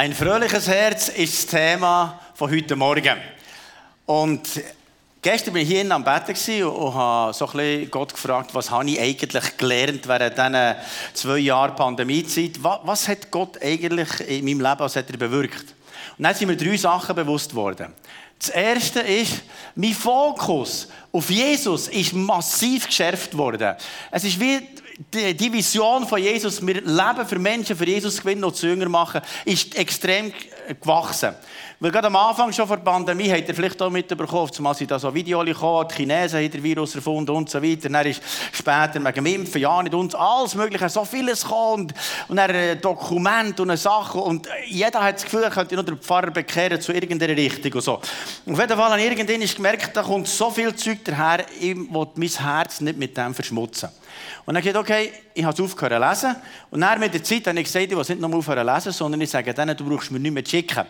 Ein fröhliches Herz ist das Thema von heute Morgen. Und gestern war ich hier am Betten und habe so ein Gott gefragt, was habe ich eigentlich gelernt während diesen zwei Jahren Pandemiezeit? Was hat Gott eigentlich in meinem Leben was hat er bewirkt? Und dann sind mir drei Sachen bewusst worden. Das erste ist, mein Fokus auf Jesus ist massiv geschärft worden. Es ist wie die Vision von Jesus, wir leben für Menschen, für Jesus gewinnen und zu Jünger machen, ist extrem gewachsen. Weil gerade am Anfang schon vor der Pandemie habt ihr vielleicht auch mitbekommen, zumal sie da so Videos gekommen, die Chinesen haben den Virus erfunden und so weiter. Dann ist später wegen dem Impfen, ja nicht und alles mögliche, so vieles gekommen und, und dann ein Dokument und eine Sache und jeder hat das Gefühl, er könnte nur den Pfarrer bekehren zu irgendeiner Richtung und so. auf jeden Fall ich irgendwann gemerkt, da kommt so viel Zeug daher, ich will mein Herz nicht mit dem verschmutzen. Und dann gesagt, okay, ich habe es aufgehört zu lesen. Und dann mit der Zeit habe ich gesagt, ich will nicht nur aufhören zu lesen, sondern ich sage denen, du brauchst mir nicht mehr zu schicken.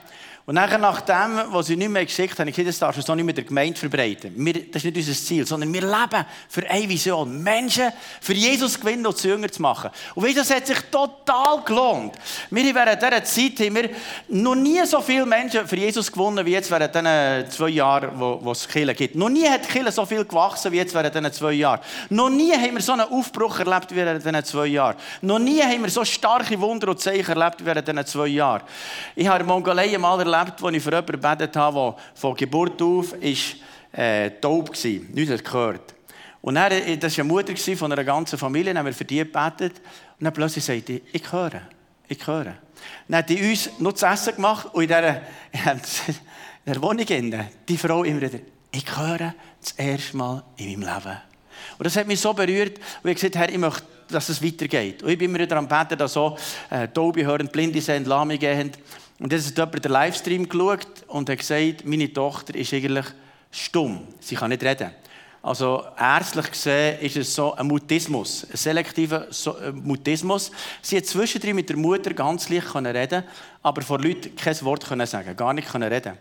Und nachher, nach dem, was sie nicht mehr geschickt haben, habe ich gesagt, das darfst du so nicht mit der Gemeinde verbreiten. Wir, das ist nicht unser Ziel, sondern wir leben für eine Vision. Menschen für Jesus gewinnen und zu Jünger zu machen. Und weißt, das hat sich total gelohnt. Wir während dieser Zeit haben wir noch nie so viele Menschen für Jesus gewonnen, wie jetzt während diesen zwei Jahren, wo, wo es Kirche gibt. Noch nie hat Kirche so viel gewachsen, wie jetzt während diesen zwei Jahren. Noch nie haben wir so einen Aufbruch erlebt, wie während diesen zwei Jahren. Noch nie haben wir so starke Wunder und Zeichen erlebt, wie während diesen zwei Jahren. Ich habe in Mongolei mal erlebt, erlebt, als ich für jemanden gebetet habe, der von Geburt auf ist, äh, taub war, nichts hat gehört. Und dann, äh, das war eine Mutter von einer ganzen Familie, haben wir für die gebetet. Und dann plötzlich sagte ich, ich höre, ich höre. Dann hat die uns noch zu essen gemacht und in dieser, in dieser Wohnung, die Frau immer wieder, ich höre das erste Mal in meinem Leben. Und das hat mich so berührt, wo ich gesagt Herr, ich möchte, dass es weitergeht. Und ich bin immer wieder am Beten, dass so äh, Taube hören, Blinde sind, Lahme gehen. Und jetzt hat jemand den Livestream geschaut und hat gesagt, meine Tochter ist eigentlich stumm. Sie kann nicht reden. Also ärztlich gesehen ist es so ein Mutismus, ein selektiver äh, Mutismus. Sie hat zwischendrin mit der Mutter ganz leicht reden aber vor Leuten kein Wort sagen, gar nicht reden.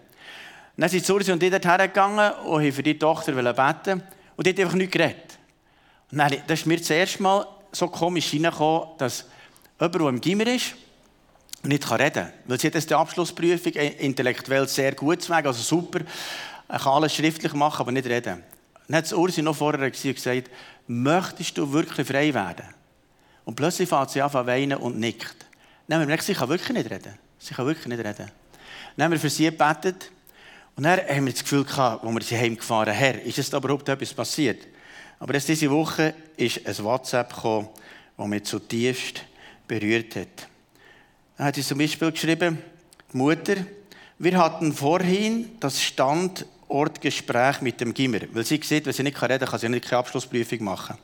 Dann sind Sursi und ich dort hergegangen und haben für die Tochter beten und die hat einfach nichts geredet. Und dann, das ist mir das erste Mal so komisch hineingekommen, dass jemand, der im Gimmer ist, nicht reden kann. Weil sie hat jetzt die Abschlussprüfung intellektuell sehr gut zu also super. Er kann alles schriftlich machen, aber nicht reden. Dann hat Ursi noch vorher gesagt, möchtest du wirklich frei werden? Und plötzlich fängt sie an zu weinen und nickt. Dann haben wir gemerkt, sie kann wirklich nicht reden. Sie kann wirklich nicht reden. Dann haben wir für sie gebetet. Und dann haben wir das Gefühl gehabt, als wir sie heimgefahren Herr, ist da überhaupt etwas passiert? Aber erst diese Woche ist ein WhatsApp gekommen, das mich zutiefst berührt hat. Da hat sie zum Beispiel geschrieben, Mutter, wir hatten vorhin das Standortgespräch mit dem Gimmer. Weil sie sieht, wenn sie nicht reden kann, kann sie nicht keine Abschlussprüfung machen.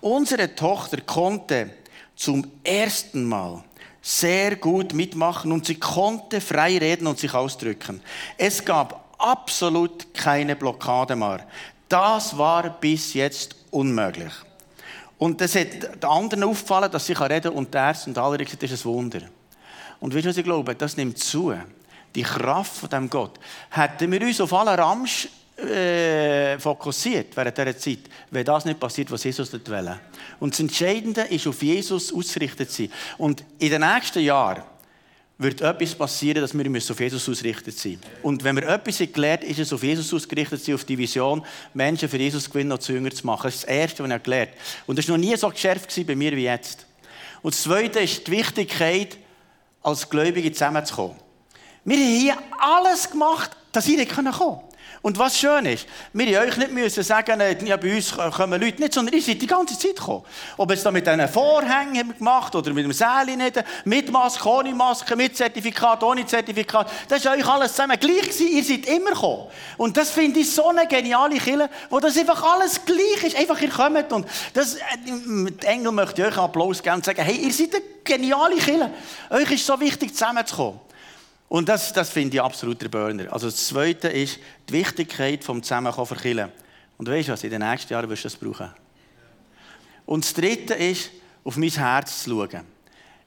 Unsere Tochter konnte zum ersten Mal sehr gut mitmachen und sie konnte frei reden und sich ausdrücken. Es gab absolut keine Blockade mehr. Das war bis jetzt unmöglich. Und das hat den anderen aufgefallen, dass sie reden kann und der Ärzte und alle gesagt, das ist ein Wunder. Und weißt du, was ich glaube? Das nimmt zu. Die Kraft von dem Gott. Hätten wir uns auf alle Ramsch äh, fokussiert während dieser Zeit, wäre das nicht passiert, was Jesus nicht will. Und das Entscheidende ist, auf Jesus ausgerichtet sein. Und in den nächsten Jahren wird etwas passieren, dass wir auf Jesus ausgerichtet sein müssen. Und wenn wir etwas gelernt ist es auf Jesus ausgerichtet sein, auf die Vision, Menschen für Jesus gewinnen und zu Jünger zu machen. Das ist das Erste, was gelernt habe. Und das war noch nie so geschärft bei mir wie jetzt. Und das Zweite ist die Wichtigkeit, als Gläubige zusammenzukommen. Wir haben hier alles gemacht, dass ihr kommen könnt. Und was schön ist, wir euch nicht müssen sagen, äh, ja, bei uns kommen Leute nicht, sondern ihr seid die ganze Zeit gekommen. Ob es da mit diesen Vorhängen gemacht oder mit dem Säle nicht, mit Maske, ohne Maske, mit Zertifikat, ohne Zertifikat. Das ist euch alles zusammen gleich gewesen. Ihr seid immer gekommen. Und das finde ich so eine geniale Kille, wo das einfach alles gleich ist. Einfach ihr kommt und das, mit äh, Engel möchte euch Applaus geben und sagen, hey, ihr seid eine geniale Kille. Euch ist so wichtig, zusammenzukommen. Und das, das finde ich absolut der Burner. Also das Zweite ist die Wichtigkeit vom Zusammenkommen für Kirche. Und weißt du was, in den nächsten Jahren wirst du das brauchen. Und das Dritte ist, auf mein Herz zu schauen.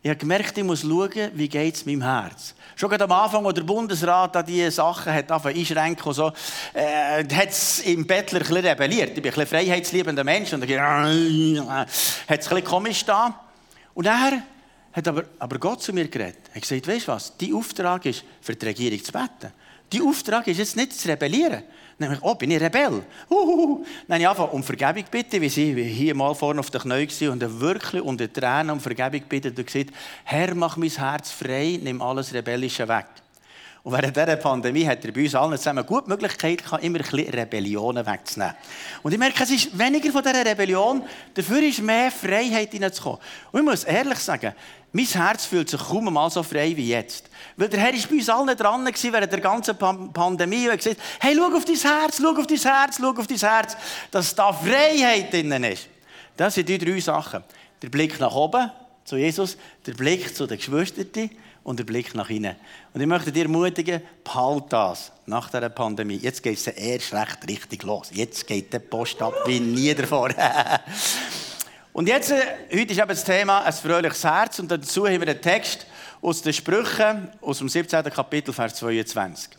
Ich habe gemerkt, ich muss schauen, wie geht es meinem Herz. Schon am Anfang, als der Bundesrat an diese Sachen hat einschränken und so, äh, hat es im Bettler ein bisschen rebelliert. Ich bin ein bisschen freiheitsliebender Mensch und dann hat es ein bisschen komisch da. Und nachher hat aber, aber Gott zu mir geredet. Er hat gesagt, weißt du was, dein Auftrag ist, für die Regierung zu beten. Dein Auftrag ist jetzt nicht zu rebellieren. Dann habe ich, oh, bin ich Rebell? Uhuhu. Dann habe ich um Vergebung bitten, wie sie hier mal vorne auf den Knien war und wirklich unter Tränen um Vergebung bitten und gesagt, Herr, mach mein Herz frei, nimm alles Rebellische weg. Und während dieser Pandemie hat er bei uns allen zusammen gute Möglichkeit gehabt, immer ein bisschen Rebellionen wegzunehmen. Und ich merke, es ist weniger von dieser Rebellion, dafür ist mehr Freiheit hineinzukommen. Und ich muss ehrlich sagen, mein Herz fühlt sich kaum mal so frei wie jetzt. Weil der Herr war bei uns allen dran während der ganzen Pandemie und hat gesagt, hey, schau auf dein Herz, schau auf dein Herz, schau auf dein Herz, dass da Freiheit drin ist. Das sind die drei Sachen. Der Blick nach oben zu Jesus, der Blick zu den Geschwistern und der Blick nach innen. Und ich möchte dir ermutigen, behalt das nach dieser Pandemie. Jetzt geht es erst recht richtig los. Jetzt geht der Post ab wie nie davor. und jetzt, äh, heute ist eben das Thema ein fröhliches Herz und dazu haben wir einen Text aus den Sprüchen, aus dem 17. Kapitel, Vers 22.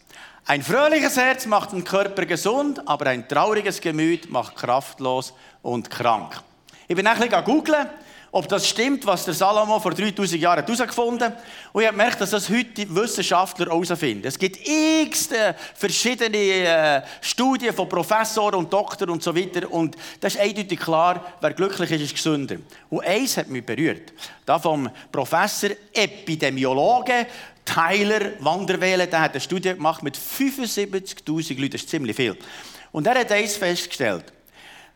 Ein fröhliches Herz macht den Körper gesund, aber ein trauriges Gemüt macht kraftlos und krank. Ich bin ein bisschen googeln ob das stimmt, was der Salomo vor 3000 Jahren herausgefunden hat. Und ich habe gemerkt, dass das heute Wissenschaftler herausfinden. Es gibt x verschiedene äh, Studien von Professoren und Doktoren und so weiter. Und das ist eindeutig klar, wer glücklich ist, ist gesünder. Und eins hat mich berührt. Da vom Professor Epidemiologe Tyler Wanderwelle, der hat eine Studie gemacht mit 75.000 Leuten. Das ist ziemlich viel. Und er hat eins festgestellt.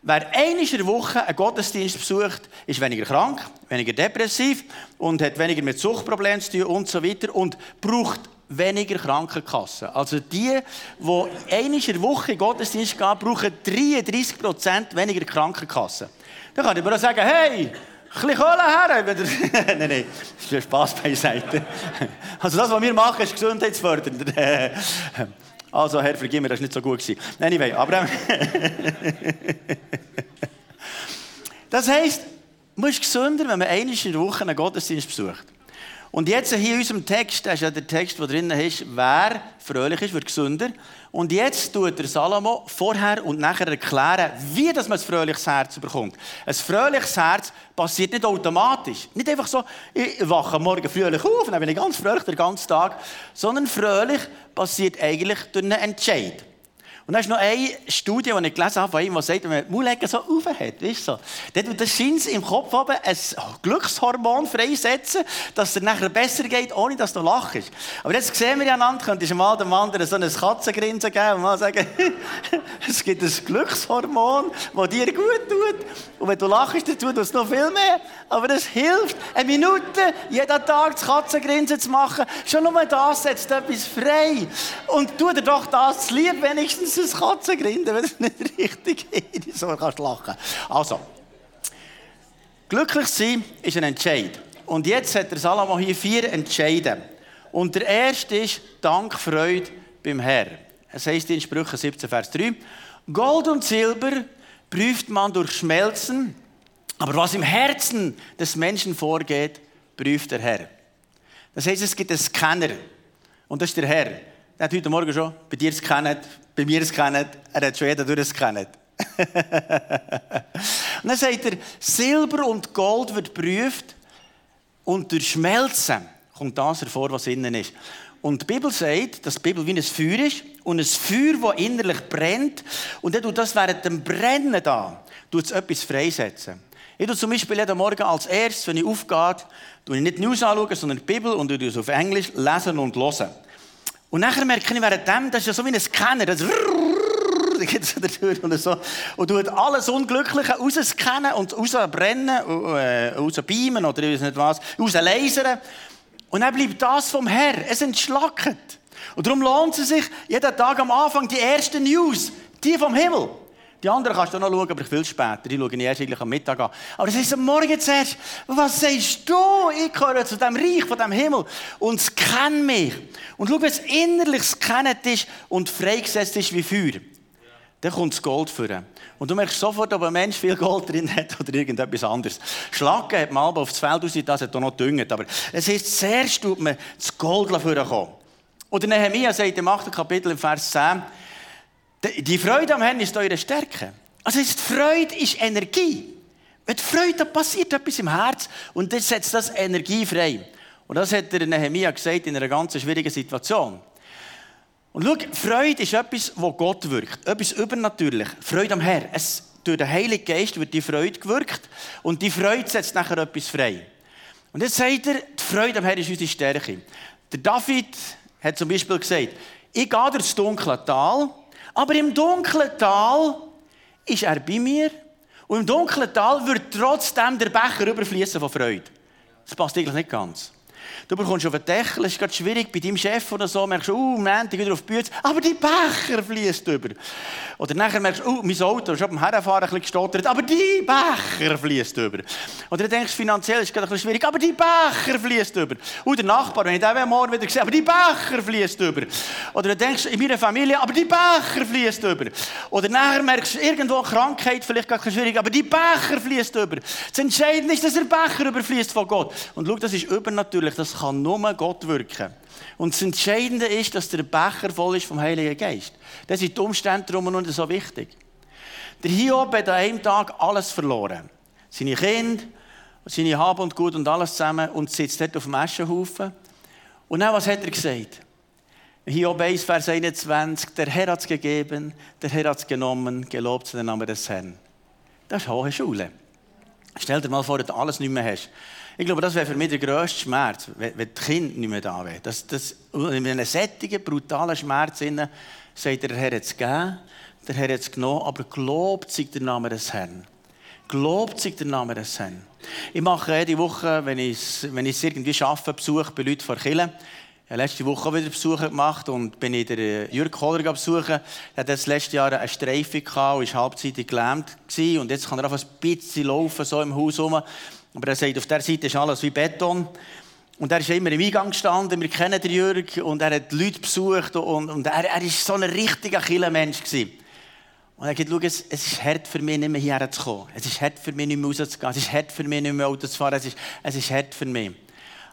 Wer einmal in der Woche einen Gottesdienst besucht, ist weniger krank, weniger depressiv und hat weniger mit Suchtproblemen zu tun und so weiter und braucht weniger Krankenkassen. Also die, die einmal in der Woche in Gottesdienst gehen, brauchen 33% weniger Krankenkassen. Dann kann ich mir auch sagen, hey, ein bisschen Kohle her. nein, nein, das ist Spaß beiseite. Also das, was wir machen, ist gesundheitsfördernd. Also, Herr, vergib mir, das war nicht so gut. Anyway, aber... das heisst, man ist gesünder, wenn man einmal in der Woche einen Gottesdienst besucht. Und jetzt hier in unserem Text, das ist ja der Text, der drin ist, wer fröhlich ist, wird gesünder. Und jetzt tut der Salomo vorher und nachher erklären, wie man ein fröhliches Herz bekommt. Ein fröhliches Herz passiert nicht automatisch. Nicht einfach so, ich wache morgen fröhlich auf und dann bin ich ganz fröhlich den ganzen Tag. Sondern fröhlich passiert eigentlich durch einen Entscheid. Und dann ist noch eine Studie, die ich gelesen habe, von jemandem, der sagt, wenn man die Mullecken so aufhat, weißt du, dann das scheint im Kopf oben ein Glückshormon freisetzen, dass es dir nachher besser geht, ohne dass du lachst. Aber jetzt sehen wir ja einander, könntest du mal dem anderen so ein Katzengrinsen geben und mal sagen, es gibt ein Glückshormon, das dir gut tut. Und wenn du lachst, dann tut es noch viel mehr. Aber es hilft, eine Minute jeden Tag das Katzengrinsen zu machen. Schon nur das setzt etwas frei. Und tu dir doch das lieb, wenigstens das Katzengrinden, wenn es nicht richtig ist. So kannst du lachen. Also, glücklich sein ist ein Entscheid. Und jetzt hat der Salomo hier vier Entscheide. Und der erste ist Dank, Freude beim Herrn. Es heißt in Sprüche 17, Vers 3, Gold und Silber prüft man durch Schmelzen, aber was im Herzen des Menschen vorgeht, prüft der Herr. Das heißt, es gibt einen Scanner. Und das ist der Herr. Der hat heute Morgen schon bei dir gescannt, bei mir gescannt, er hat schon jeder durchgescannt. und dann sagt er, Silber und Gold wird geprüft und durch Schmelzen kommt das hervor, was innen ist. Und die Bibel sagt, dass die Bibel wie ein Feuer ist und ein Feuer, das innerlich brennt. Und dann tut das während dem Brennen da, tut es etwas freisetzen. Ich tue zum Beispiel jeden Morgen als erstes, wenn ich aufgehe, tue ich nicht News anschauen, sondern die Bibel und ich es auf Englisch lesen und hören. Und nachher merke ich während dem, das ist ja so wie ein Scanner, das geht so durch und so. Und tut alles Unglückliche rausscannen und rausbrennen, rausbeamen oder ich weiß nicht was, rauslasern. Und dann bleibt das vom Herr. Es entschlackt. Und darum lohnt es sich jeden Tag am Anfang die ersten News, die vom Himmel. Die anderen kannst du noch schauen, aber viel später. Die schaue ich erst eigentlich am Mittag an. Aber das ist am Morgen zuerst. Was sagst du? Ich gehöre zu dem Reich von dem Himmel. Und es kennt mich. Und schau, wenn es innerlich scannet ist und freigesetzt ist wie Feuer. Dann kommt das Gold führen. Und du merkst sofort, ob ein Mensch viel Gold drin hat oder irgendetwas anderes. Schlagen hat man auf das Feld raus, das hat auch noch düngt. Aber es heißt, zuerst tut man das Gold führen kommen. Oder Nehemiah sagt im 8. Kapitel, im Vers 10, die Freude am Herrn ist eure Stärke. Also die Freude ist Energie. Die Freude, passiert etwas im Herz und das setzt das Energie frei. Und das hat der Nehemiah gesagt in einer ganz schwierigen Situation. Und schau, Freude ist etwas, wo Gott wirkt. Etwas übernatürlich. Freude am Herrn. Es, durch den Heiligen Geist wird die Freude gewirkt und die Freude setzt nachher etwas frei. Und jetzt sagt er, die Freude am Herrn ist unsere Stärke. Der David hat zum Beispiel gesagt, ich gehe durchs dunkle Tal, aber im dunklen Tal ist er bei mir und im dunklen Tal wird trotzdem der Becher überfließen von Freude. Das passt eigentlich nicht ganz. Du bekommst auf den Deckel, es ist gerade schwierig bei deinem Chef oder so, merkst du, oh, Montag wieder auf die Bühne, aber die Becher fließt über. Oder nachher merkst du, oh, mein Auto ist beim Herrenfahren ein bisschen gestottert, aber die Becher fließt über. Oder du denkst, finanziell ist es gerade ein bisschen schwierig, aber die Becher fließt über. Und der Nachbar, wenn ich den morgen wieder sehe, aber die Becher fließt über. Oder du denkst, in meiner Familie, aber die Becher fließt über. Oder nachher merkst du, irgendwo Krankheit, vielleicht gar schwierig, aber die Becher fließt über. Das Entscheidende ist, dass der Becher überfließt von Gott. Und schau, das ist übernatürlich, das kann nur Gott wirken. Und das Entscheidende ist, dass der Becher voll ist vom Heiligen Geist. Das sind die Umstände darum und so wichtig. Der Hiob hat an einem Tag alles verloren. Seine Kinder, seine Hab und Gut und alles zusammen und sitzt dort auf dem Aschenhaufen. Und dann, was hat er gesagt? Hiob 1, Vers 21, der Herr hat es gegeben, der Herr hat es genommen, gelobt zu den Namen des Herrn. Das ist hohe Schule. Stell dir mal vor, dass du alles nicht mehr hast. Ich glaube, das wäre für mich der grösste Schmerz, wenn, die Kinder nicht mehr da wären. Das, das, in einem sättigen, brutalen Schmerz sagt der Herr es gegeben, der Herr es genommen, aber gelobt sei der Name des Herrn. Gelobt sei der Name des Herrn. Ich mache jede Woche, wenn ich es wenn irgendwie schaffe, Besuch bei Leuten vor Kirche. Ich habe letzte Woche auch wieder Besuche gemacht und bin in der Jürg Kohler besuchen. Er hatte das letzte Jahr eine gehabt und war halbzeitig gelähmt. Und jetzt kann er einfach ein bisschen laufen, so im Haus herum. Aber er sagt, auf der Seite ist alles wie Beton. Und er ist immer im Eingang gestanden, wir kennen den Jürg, und er hat Leute besucht, und, und er, ist so ein richtiger Killenmensch gewesen. Und er hat gesagt, es, ist hart für mich, nicht mehr hierher zu kommen. Es ist hart für mich, nicht mehr rauszugehen. Es ist hart für mich, nicht mehr Auto zu fahren. Es ist, es ist hart für mich.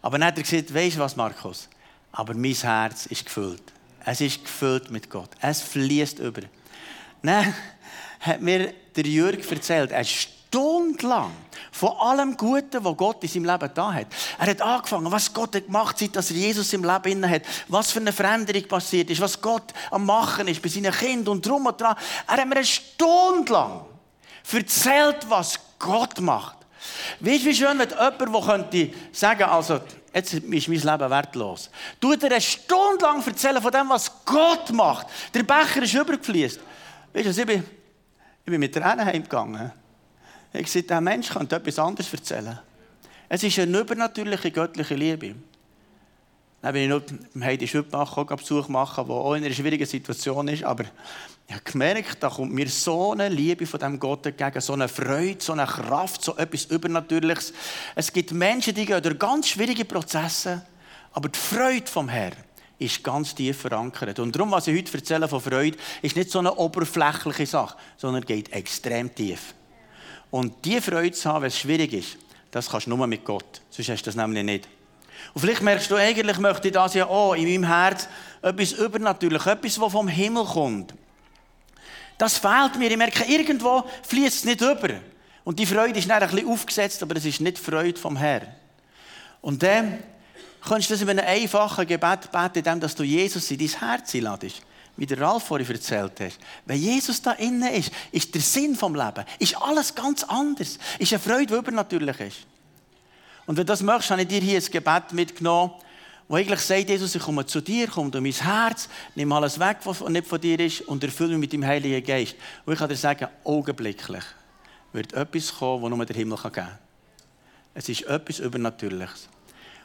Aber dann hat er gesagt, weisst du was, Markus? Aber mein Herz ist gefüllt. Es ist gefüllt mit Gott. Es fließt über. Dann hat mir der Jürg erzählt, er ist stundenlang von allem Guten, was Gott in seinem Leben da hat. Er hat angefangen, was Gott hat gemacht hat, dass er Jesus im Leben inne hat, was für eine Veränderung passiert ist, was Gott am Machen ist bei seinen Kindern und drum und dran. Er hat mir eine Stunde lang erzählt, was Gott macht. Weißt du, wie schön, wenn jemand, der könnte sagen, also, jetzt ist mein Leben wertlos. Tut er eine Stunde lang erzählen von dem, was Gott macht. Der Becher ist übergefließt. Weißt du, ich bin, ich bin mit der Anne heimgegangen. Ich gesagt, der Mensch kann etwas anderes erzählen. Es ist eine übernatürliche göttliche Liebe. Dann bin ich noch beim Heidi Schüppbach auch Besuch machen, der auch in einer schwierigen Situation ist. Aber ich habe gemerkt, da kommt mir so eine Liebe von dem Gott entgegen, so eine Freude, so eine Kraft, so etwas Übernatürliches. Es gibt Menschen, die gehen durch ganz schwierige Prozesse, aber die Freude vom Herrn ist ganz tief verankert. Und darum, was ich heute erzähle von Freude, ist nicht so eine oberflächliche Sache, sondern geht extrem tief. Und die Freude zu haben, wenn es schwierig ist, das kannst du nur mit Gott. Sonst hast du das nämlich nicht. Und vielleicht merkst du, eigentlich möchte ich das ja auch in meinem Herz etwas übernatürlich, etwas, was vom Himmel kommt. Das fehlt mir. Ich merke, irgendwo fließt es nicht über. Und die Freude ist dann ein bisschen aufgesetzt, aber es ist nicht Freude vom Herrn. Und dann kannst du das in einem einfachen Gebet beten, indem du Jesus in dein Herz einladest wie der Ralf vorhin erzählt hat, wenn Jesus da innen ist, ist der Sinn vom Leben, ist alles ganz anders. Ist eine Freude, die übernatürlich ist. Und wenn du das möchtest, habe ich dir hier ein Gebet mitgenommen, wo eigentlich sagt, Jesus, ich komme zu dir, komm du mein Herz, nimm alles weg, was nicht von dir ist und erfülle mich mit dem Heiligen Geist. Und ich kann dir sagen, augenblicklich wird etwas kommen, das nur der Himmel geben kann. Es ist etwas Übernatürliches.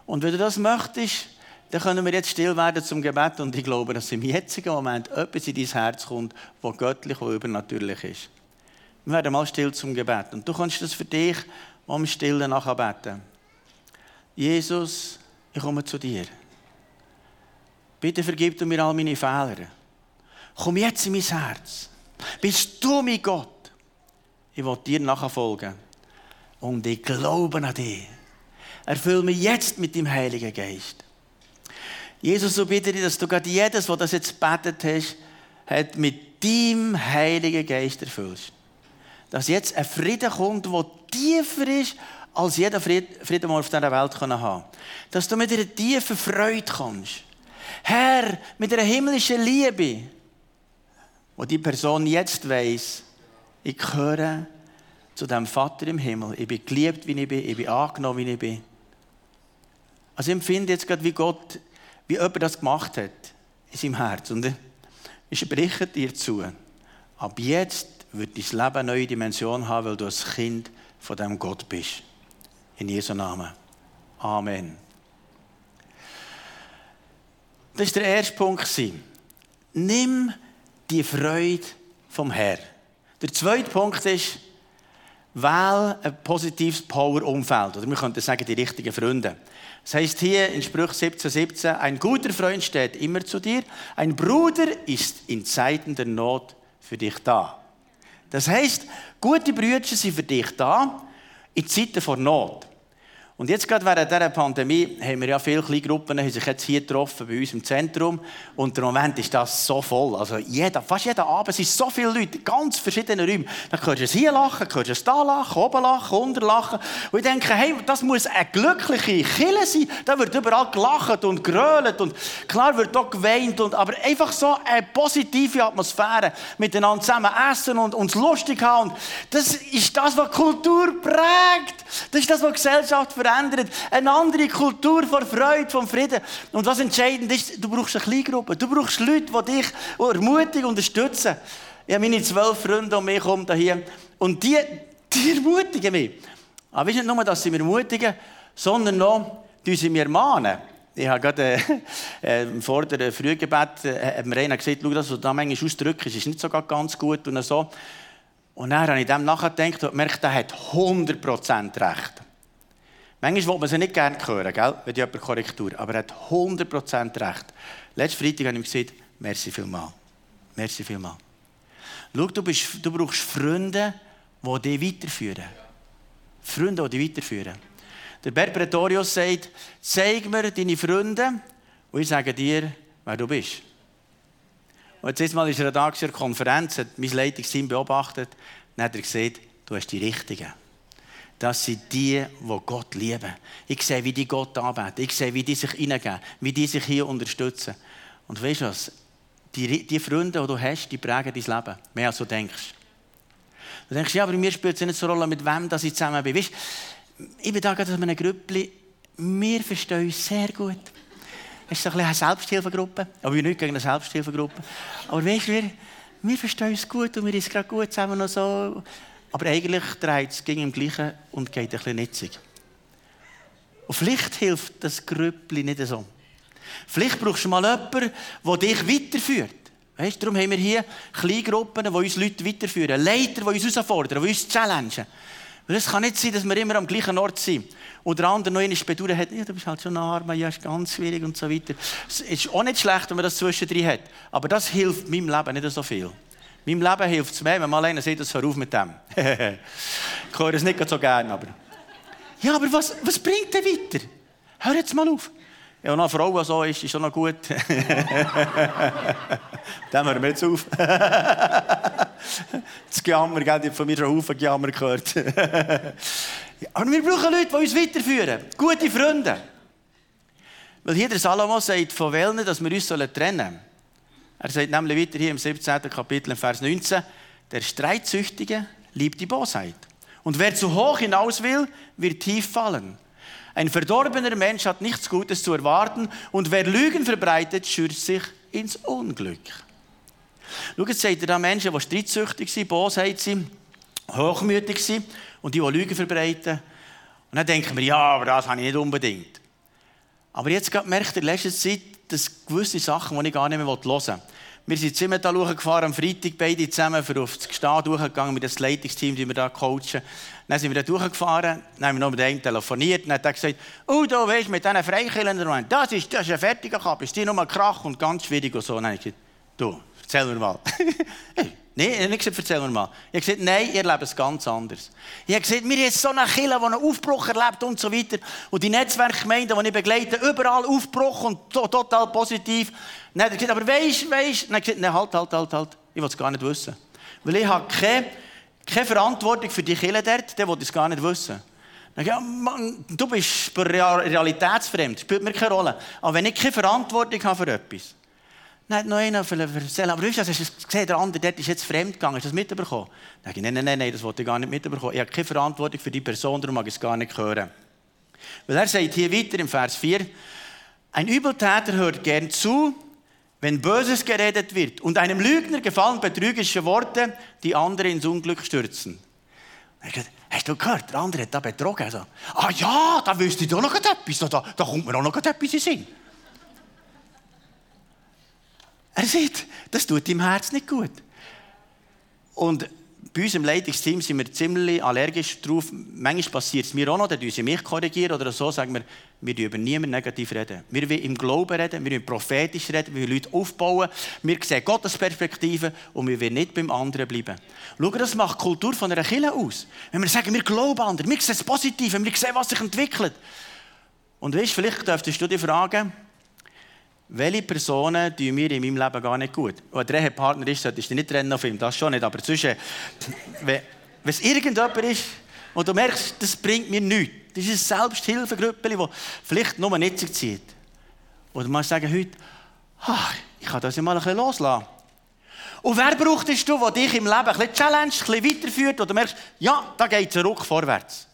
Und wenn du das möchtest, dann können wir jetzt still werden zum Gebet und ich glaube, dass im jetzigen Moment etwas in dein Herz kommt, was göttlich und übernatürlich ist. Wir werden mal still zum Gebet und du kannst das für dich am Stillen nachher beten. Jesus, ich komme zu dir. Bitte vergib du mir all meine Fehler. Komm jetzt in mein Herz. Bist du mein Gott? Ich will dir nachfolgen. Und ich glaube an dich. Erfüll mich jetzt mit dem Heiligen Geist. Jesus, so bitte dich, dass du gerade jedes, was das jetzt betet hast, hat mit deinem Heiligen Geist erfüllst. dass jetzt ein Frieden kommt, der tiefer ist, als jeder Frieden, den wir auf dieser Welt haben können. Dass du mit einer tiefen Freude kannst. Herr, mit einer himmlischen Liebe, wo die Person jetzt weiß, ich gehöre zu dem Vater im Himmel. Ich bin geliebt, wie ich bin. Ich bin angenommen, wie ich bin. Also ich empfinde jetzt gerade, wie Gott, wie jemand das gemacht hat in seinem Herz. Und ich spreche dir zu. Ab jetzt wird dein Leben eine neue Dimension haben, weil du ein Kind von dem Gott bist. In Jesu Namen. Amen. Das war der erste Punkt. Nimm die Freude vom Herrn. Der zweite Punkt ist, wähle ein positives Power-Umfeld. Oder wir könnten sagen, die richtigen Freunde. Das heißt hier in Sprüch 17, 17, ein guter Freund steht immer zu dir, ein Bruder ist in Zeiten der Not für dich da. Das heißt, gute Brüder sind für dich da in Zeiten vor Not. Und jetzt gerade während dieser Pandemie haben wir ja viele kleine Gruppen, haben sich jetzt hier getroffen bei uns im Zentrum. Und im Moment ist das so voll. Also jeder, fast jeden Abend sind so viele Leute, ganz verschiedene Räume. Dann hörst du es hier lachen, hörst du es da lachen, oben lachen, unten lachen. Und ich denke, hey, das muss eine glückliche Kille sein. Da wird überall gelacht und gerölt und klar wird auch geweint. Und, aber einfach so eine positive Atmosphäre miteinander zusammen essen und uns lustig haben. Und das ist das, was Kultur prägt. Das ist das, was Gesellschaft verändert. Eine andere Kultur von Freude, von Frieden. Und was entscheidend ist, du brauchst eine Kleingruppe. Du brauchst Leute, die dich ermutigen, unterstützen. Ich habe meine zwölf Freunde um mich herum hier. Und die, die ermutigen mich. Aber nicht nur, dass sie mich ermutigen, sondern noch, dass sie mir ermahnen. Ich habe gerade äh, äh, vor der Frühgebet äh, hat einer gesagt, schau, dass du da manchmal ausdrückst, ist nicht so ganz gut und so. Und dann habe ich dem nachgedacht und gemerkt, der hat 100% recht. Manchmal will man sie nicht gerne hören, gell? wenn jemand Korrektur aber er hat 100% recht. Letzten Freitag habe ich ihm gesagt, merci vielmal. Merci vielmal. Schau, du, bist, du brauchst Freunde, die dich weiterführen. Freunde, die dich weiterführen. Der Bert Pretorius sagt, zeig mir deine Freunde und ich sage dir, wer du bist. Und jetzt mal ist er da Konferenz, hat mein Leitungsteam beobachtet, dann hat er gesagt, du hast die Richtigen das sind die, die Gott lieben. Ich sehe, wie die Gott anbeten. Ich sehe, wie die sich hineingeben, wie die sich hier unterstützen. Und weißt du was? Die, die Freunde, die du hast, die prägen dein Leben. Mehr als du denkst. Du denkst, ja, aber mir spielt es nicht so eine Rolle, mit wem dass ich zusammen bin. Weißt, ich bin da gerade in einem Grüppli. Wir verstehen uns sehr gut. Es ist ein eine Selbsthilfegruppe. Aber wir nicht gegen eine Selbsthilfegruppe. Aber weißt du, wir, wir verstehen uns gut und wir sind gerade gut zusammen noch so. Aber eigentlich dreht es gegen im Gleichen und geht ein bisschen nitzig. Und vielleicht hilft das Grüppli nicht so. Vielleicht brauchst du mal jemanden, der dich weiterführt. Weißt, darum haben wir hier Kleingruppen, die uns Leute weiterführen. Leiter, die uns herausfordern, die uns challengen. Weil es kann nicht sein, dass wir immer am gleichen Ort sind. Und der andere noch eine Bedauern hat, ja, du bist halt schon arm, ja, ist ganz schwierig und so weiter. Es ist auch nicht schlecht, wenn man das zwischendrin hat. Aber das hilft meinem Leben nicht so viel. Meinem Leben hilft es mehr, wenn mal einer sagt, das hör auf mit dem. ich höre es nicht so gerne, aber... Ja, aber was, was bringt der weiter? Hör jetzt mal auf. Ja, und eine Frau, die so ist, ist schon noch gut. Dann hören wir jetzt auf. das Gejammer, gell? Ich habe von mir schon Haufen Gejammer gehört. aber wir brauchen Leute, die uns weiterführen. Gute Freunde. Weil hier der Salomo sagt, von welchen, dass wir uns trennen sollen. Er sagt nämlich weiter hier im 17. Kapitel, Vers 19, der Streitsüchtige liebt die Bosheit. Und wer zu hoch hinaus will, wird tief fallen. Ein verdorbener Mensch hat nichts Gutes zu erwarten und wer Lügen verbreitet, stürzt sich ins Unglück. Schau, jetzt sagt er da Menschen, die streitsüchtig sind, Bosheit sind, hochmütig sind und die, die Lügen verbreiten. Und dann denken wir, ja, aber das habe ich nicht unbedingt. Aber jetzt merkt ihr in letzter Zeit, dass gewisse Sachen, die ich gar nicht mehr hören will. Wir sind Zimmertal gefahren, am Freitag beide zusammen für auf das Gestad durchgegangen mit dem Leitungsteam, die wir da coachen. Dann sind wir da durchgefahren, dann haben wir noch mit einem telefoniert, dann hat er gesagt, oh, du weißt, mit diesen Freikillern, das ist, das ist ein fertiger Kapp, ist die nochmal Krach und ganz schwierig und so. dann habe ich gesagt, du, erzähl mir mal. Nein, ich habe gesagt, erzähl mir mal. Ich habe gesagt, nein, ihr lebt es ganz anders. Ich habe gesagt, wir haben so eine Kille, die einen Aufbruch erlebt und so weiter. Und die Netzwerkgemeinden, die ich begleite, überall Aufbruch und total positiv. Dann hat er gesagt, aber weisst, weisst. Dann habe ich gesagt, nein, halt, halt, halt, halt. Ich will es gar nicht wissen. Weil ich habe keine keine Verantwortung für die Kinder dort, der will es gar nicht wissen. Ja, Mann, du bist realitätsfremd, spielt mir keine Rolle. Aber wenn ich keine Verantwortung habe für etwas, hat noch einer erzählen, aber weißt du, hast du gesehen, der andere dort ist jetzt fremd gegangen, hast du das mitbekommen? Dann sage ich, nein, nein, nein, das wollte ich gar nicht mitbekommen. Ich habe keine Verantwortung für die Person, darum mag ich es gar nicht hören. Weil er sagt hier weiter im Vers 4, ein Übeltäter hört gern zu, wenn Böses geredet wird und einem Lügner gefallen betrügerische Worte, die andere ins Unglück stürzen. Hast du gehört, der andere hat da betrogen. Also, ah ja, da wüsste ich doch noch etwas, da, da kommt mir auch noch etwas in den Sinn. Er sieht, das tut ihm Herz nicht gut. Und bei uns im Leitungsteam sind wir ziemlich allergisch drauf. Manchmal passiert es mir auch noch, dann sie mich korrigieren oder so, sagen wir, wir reden über niemanden negativ reden. Wir wollen im Glauben reden, wir wollen prophetisch reden, wir wollen Leute aufbauen, wir sehen Gottes Perspektive und wir wollen nicht beim anderen bleiben. Schau, das macht die Kultur von einer Kirche aus. Wenn wir sagen, wir glauben an anderen, wir sehen das Positive, wir sehen, was sich entwickelt. Und weißt, vielleicht dürftest du dich fragen, welche Personen tun mir in meinem Leben gar nicht gut? Und der Ehepartner ist, solltest du nicht trennen auf ihm, das schon nicht. Aber zwischen, wenn es irgendjemand ist, und du merkst, das bringt mir nichts. Das ist ein Selbsthilfegruppe, das vielleicht nur sich zieht. Oder man sagen heute, ach, ich kann das ja mal ein bisschen loslassen. Und wer brauchtest du, der dich im Leben ein bisschen challenge, ein bisschen weiterführt, oder du merkst, ja, da geht es zurück, vorwärts.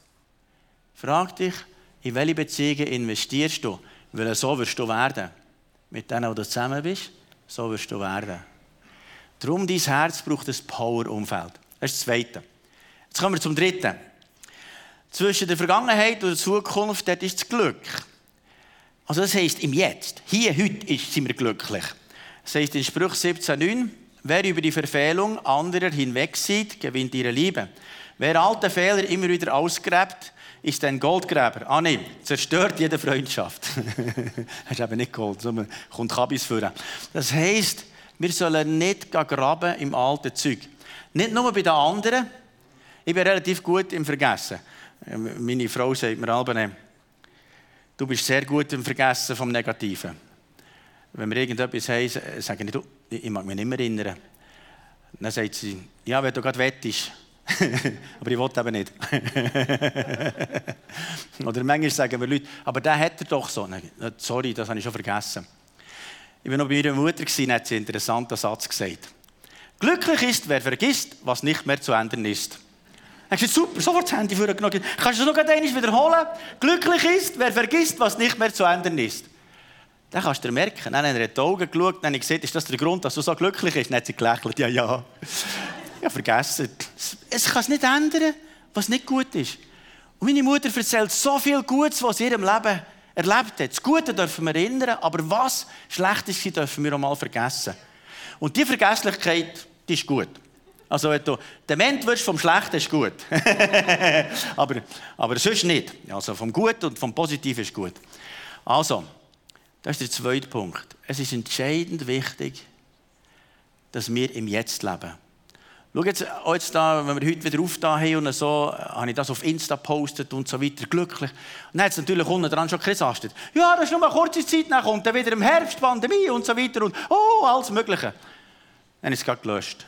Frag dich, in welche Beziehungen investierst du? Weil so wirst du werden mit denen, wo du zusammen bist, so wirst du werden. Darum, dein Herz braucht ein Power-Umfeld. Das ist das Zweite. Jetzt kommen wir zum Dritten. Zwischen der Vergangenheit und der Zukunft, dort ist das Glück. Also das heisst, im Jetzt, hier, heute, sind wir glücklich. Das heisst in Sprüch 17,9, wer über die Verfehlung anderer hinweg sieht, gewinnt ihre Liebe. Wer alte Fehler immer wieder ausgräbt, ist ein Goldgräber. Ah nein, zerstört jede Freundschaft. das ist eben nicht Gold, sondern kommt Kabis führen. Das heisst, wir sollen nicht graben im alten Zeug. Nicht nur bei den anderen. Ich bin relativ gut im Vergessen. Meine Frau sagt mir alle, du bist sehr gut im Vergessen vom Negativen. Wenn wir irgendetwas haben, sage ich, du, ich mag mich nicht mehr erinnern. Dann sagt sie, ja, wenn du gerade wettest, aber ich wollte eben nicht. Oder manchmal sagen wir Leute, aber der hat er doch so. Sorry, das habe ich schon vergessen. Ich war noch bei meiner Mutter und hat sie einen interessanten Satz gesagt. Glücklich ist, wer vergisst, was nicht mehr zu ändern ist. Hat gesagt, super, sofort das Handy vorgenommen. Kannst du es noch einmal wiederholen? Glücklich ist, wer vergisst, was nicht mehr zu ändern ist. Dann kannst du dir merken. Dann hat er in die Augen geschaut und hat gesagt, ist das der Grund, dass du so glücklich bist? Dann hat sie gelächelt, ja, ja. Ja, vergessen. Es kann es nicht ändern, was nicht gut ist. Und meine Mutter erzählt so viel Gutes, was sie in ihrem Leben erlebt hat. Das Gute dürfen wir erinnern, aber was schlecht ist, dürfen wir auch mal vergessen. Und die Vergesslichkeit, die ist gut. Also wenn du dement wirst vom Schlechten, ist gut. aber, aber sonst nicht. Also vom Guten und vom Positiven ist gut. Also, das ist der zweite Punkt. Es ist entscheidend wichtig, dass wir im Jetzt leben. Schau jetzt, jetzt da, wenn wir heute wieder aufgetan und so, habe ich das auf Insta gepostet und so weiter, glücklich. Und dann hat es natürlich unten dran schon gesastet. Ja, das ist nur eine kurze Zeit, dann kommt dann wieder im Herbst Pandemie und so weiter und oh, alles Mögliche. Dann ist es gerade gelöscht.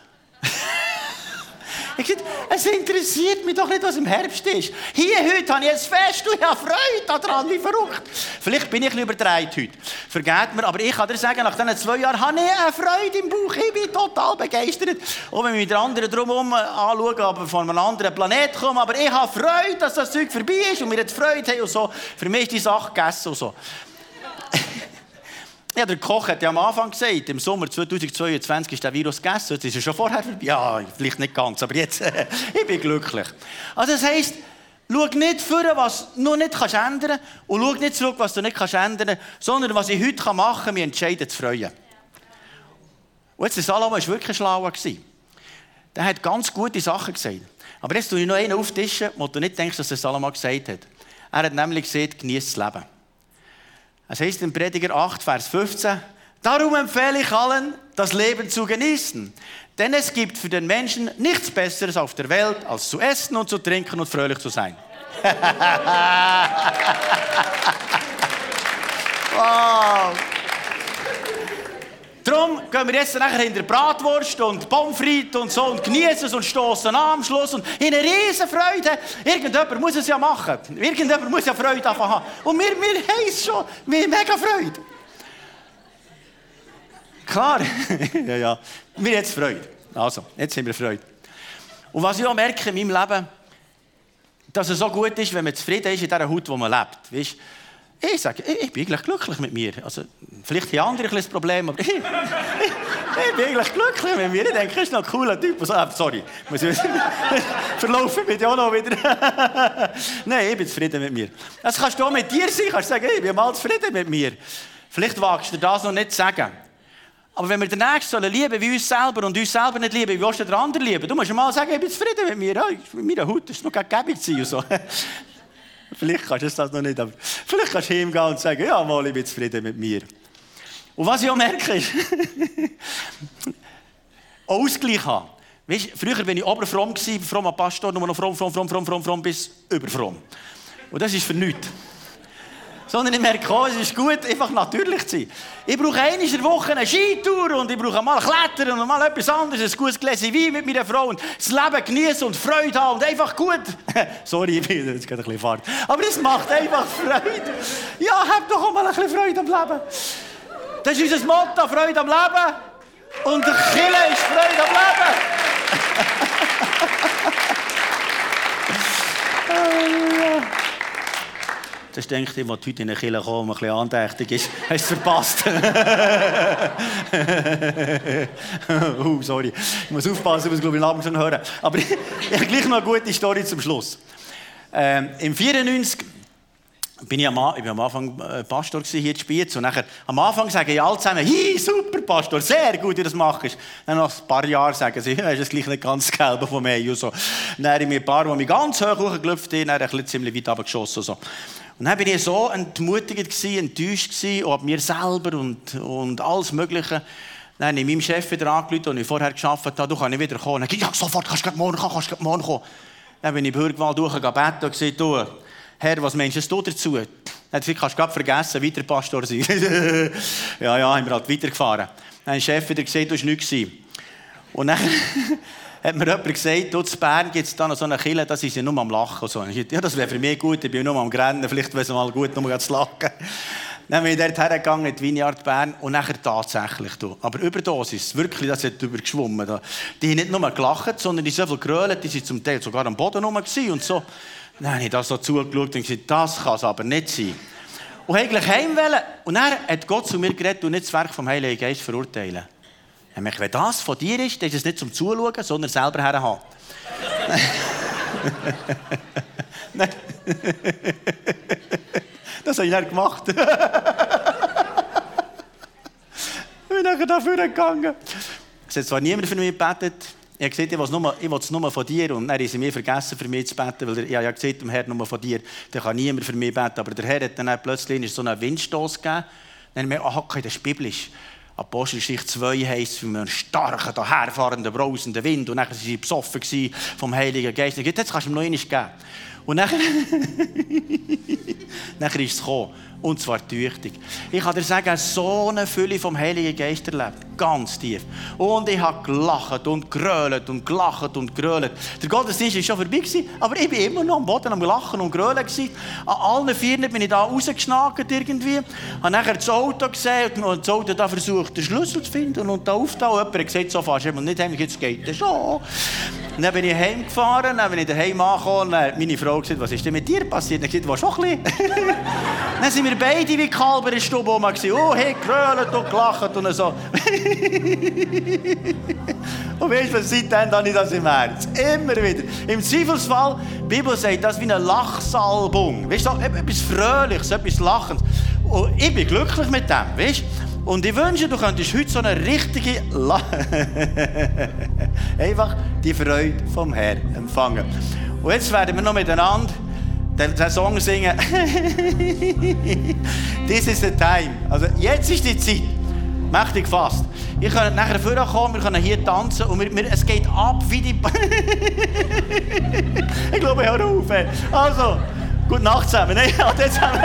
Ich sagte, es interessiert mich doch nicht, was im Herbst ist. Hier, heute habe ich ein Fest und ich habe Freude daran, wie verrückt. Vielleicht bin ich ein übertreibt heute. Vergeht mir, aber ich kann dir sagen, nach diesen zwei Jahren habe ich eine Freude im Bauch. Ich bin total begeistert. Auch wenn ich mit anderen drumherum anschaue, aber von einem anderen Planeten komme. Aber ich habe Freude, dass das Zeug vorbei ist und wir jetzt Freude haben und so. Für mich ist die Sache gegessen und so. Ja, der Koch hat ja am Anfang gesagt, im Sommer 2022 ist der Virus gegessen. Jetzt ist er schon vorher vorbei. Ja, vielleicht nicht ganz, aber jetzt, ich bin glücklich. Also das heisst, schau nicht vor, was du noch nicht kannst ändern und schau nicht zurück, was du nicht kannst ändern sondern was ich heute machen kann, mich entscheiden zu freuen. Und jetzt, der Salomo war wirklich schlau. Der hat ganz gute Sachen gesagt. Aber jetzt tue ich noch einen auftischen, wo du nicht denkst, dass der Salomo gesagt hat. Er hat nämlich gesagt, genieß das Leben. Es heißt in Prediger 8, Vers 15, Darum empfehle ich allen, das Leben zu genießen. Denn es gibt für den Menschen nichts Besseres auf der Welt, als zu essen und zu trinken und fröhlich zu sein. wow. Darum gehen wir jetzt nachher hinter Bratwurst und Pommes frites und so und genießen es und stoßen am Schluss und in eine riesen Freude. Irgendjemand muss es ja machen. Irgendjemand muss ja Freude davon haben. Und wir, wir haben es schon. Wir haben mega Freude. Klar. ja, ja. Wir haben jetzt Freude. Also, jetzt haben wir Freude. Und was ich auch merke in meinem Leben, dass es so gut ist, wenn man zufrieden ist in dieser Haut, wo man lebt. Weißt, ich sage, ich, ich bin eigentlich glücklich mit mir. Also, vielleicht haben andere ein das Problem, aber ich, ich, ich, bin eigentlich glücklich mit mir. Ich denke, er ist noch ein cooler Typ. Also, sorry, muss ich verlaufen mit auch noch wieder. Nein, ich bin zufrieden mit mir. Das kannst du auch mit dir sein. Kannst sagen, ich bin mal zufrieden mit mir. Vielleicht wagst du das noch nicht sagen. Aber wenn wir den Nächsten lieben wie uns selber und uns selber nicht lieben, wie willst du den anderen lieben? Du musst mal sagen, ich bin zufrieden mit mir. Ja, mit meiner Haut, das ist noch und so. Vielleicht kannst du das noch nicht, aber vielleicht kannst du hingehen und sagen, ja, mal, ich bin zufrieden mit mir. Und was ich auch merke, ist, Ausgleich haben. Weißt, früher war ich oberfromm, frommer Pastor, nur noch fromm, fromm, fromm, fromm, fromm, fromm bis überfromm. Und das ist für nichts sondern ich merke auch, es ist gut, einfach natürlich zu sein. Ich brauche einmal in der Woche eine Skitour und ich brauche mal Klettern und mal etwas anderes, ein gutes Gläschen Wein mit meiner Frau und das Leben genießen und Freude haben und einfach gut. Sorry, ich bin jetzt gerade ein bisschen fahrt. Aber es macht einfach Freude. Ja, hab doch auch mal ein bisschen Freude am Leben. Das ist unser Motto, Freude am Leben. Und der Kille ist Freude am Leben. Das denkt ich, was heute in der Kirche kommen, ein bisschen andächtig ist. Hast du verpasst? uh, sorry. Ich muss aufpassen, ich muss glaube ich Abend schon hören. Aber ich habe gleich noch eine gute Story zum Schluss. Ähm, Im 94 bin ich am, ich bin am Anfang äh, Pastor hier in Spiez und nachher, am Anfang sagen ja alle zusammen, hi, super Pastor, sehr gut, wie du das machst. Dann nach ein paar Jahren sagen sie, ja, ist das gleich nicht ganz gelb von mir. Und so. Dann habe ich mir ein paar, die mich ganz hoch hochgelüpft haben, dann ein bisschen ziemlich weit runtergeschossen. Und so. Und dann war ich so entmutigt, enttäuscht ob mir selber und, und alles Mögliche. Dann habe ich meinem Chef wieder angerufen, den ich vorher geschafft habe, du kannst wieder kommen. Dann gesagt, ja, sofort, kannst du morgen kommen, kannst du morgen kommen. Dann bin ich Bürgerwahl durchgegangen und gesagt, du, Herr, was meinst du dazu? Dann hat gesagt, kannst du vergessen, weiter Pastor sein. ja, ja, haben wir halt weitergefahren. Dann hat der Chef wieder gesagt, du warst nichts. Und dann hat mir jemand gesagt, dort in Bern gibt es da noch so eine Kille, da sind sie nur am Lachen. So. Ich dachte, ja, das wäre für mich gut, ich bin nur am Grennen, vielleicht wäre es mal gut, nur zu lachen. Dann bin ich dort hergegangen, in die Vineyard Bern, und nachher tatsächlich. Du. Aber Überdosis, wirklich, das hat übergeschwommen. Da. Die haben nicht nur gelacht, sondern die so viel gerölt, die sind zum Teil sogar am Boden rum und so. Dann habe ich das so zugeschaut und gesagt, das kann es aber nicht sein. Und eigentlich heim Und dann hat Gott zu mir geredet und nicht das Werk vom Heiligen Geist verurteilen. Nämlich, wenn das von dir ist, dann ist es nicht zum Zuschauen, sondern selber herhaben. das habe ich dann gemacht. ich bin nachher dafür gegangen. Es hat zwar niemand für mich gebetet. Ich habe gesagt, ich will es nur, von dir. Und dann haben sie mir vergessen, für mich zu beten, weil ich habe gesagt, dem Herr nur von dir. Dann kann niemand für mich beten. Aber der Herr hat dann plötzlich so einen Windstoß gegeben. Dann haben wir, ach, okay, das ist biblisch. Apostelgeschichte 2 heisst, wie einen starken, daherfahrenden, brausenden Wind. Und dann waren sie besoffen vom Heiligen Geist. Und jetzt kannst du ihm noch einmal geben. Und dann, dann ist es gekommen. Und zwar tüchtig. Ich kann dir sagen, so eine Fülle vom Heiligen Geist erlebt. Ganz tief. Und ich habe gelacht und grölt und gelacht und grölt. Der Gottesdienst war schon vorbei, aber ich war immer noch am Boden am Lachen und Grölen. An allen Vieren bin ich da rausgeschnagt irgendwie. Habe nachher das Auto gesehen und das Auto da versucht, den Schlüssel zu finden und da aufzuhauen. Jemand hat gesagt, so fast, nicht heim, jetzt geht das schon. Und dann bin ich heimgefahren, dann bin ich daheim angekommen, hat meine Frau gesagt, was ist denn mit dir passiert? Habe ich gesagt, schon ein bisschen. dann sind wir beide wie Kalber in der Stube rum. Oh, hey, gekrölt und gelacht und so. und weißt du, seitdem habe ich das im Herz. Immer wieder. Im Zweifelsfall, die Bibel sagt das wie eine Lachsalbung. Weißt du, etwas Fröhliches, etwas Lachendes. Und ich bin glücklich mit dem, weißt du? Und ich wünsche, du könntest heute so eine richtige La einfach die Freude vom Herrn empfangen. Und jetzt werden wir noch miteinander den Song singen. This is the time. Also jetzt ist die Zeit. Mächtig fast. Ihr könnt nachher vorkommen, wir können hier tanzen und wir, wir, es geht ab wie die... ich glaube, ich höre auf. Also, gute Nacht zusammen. Ja, zusammen.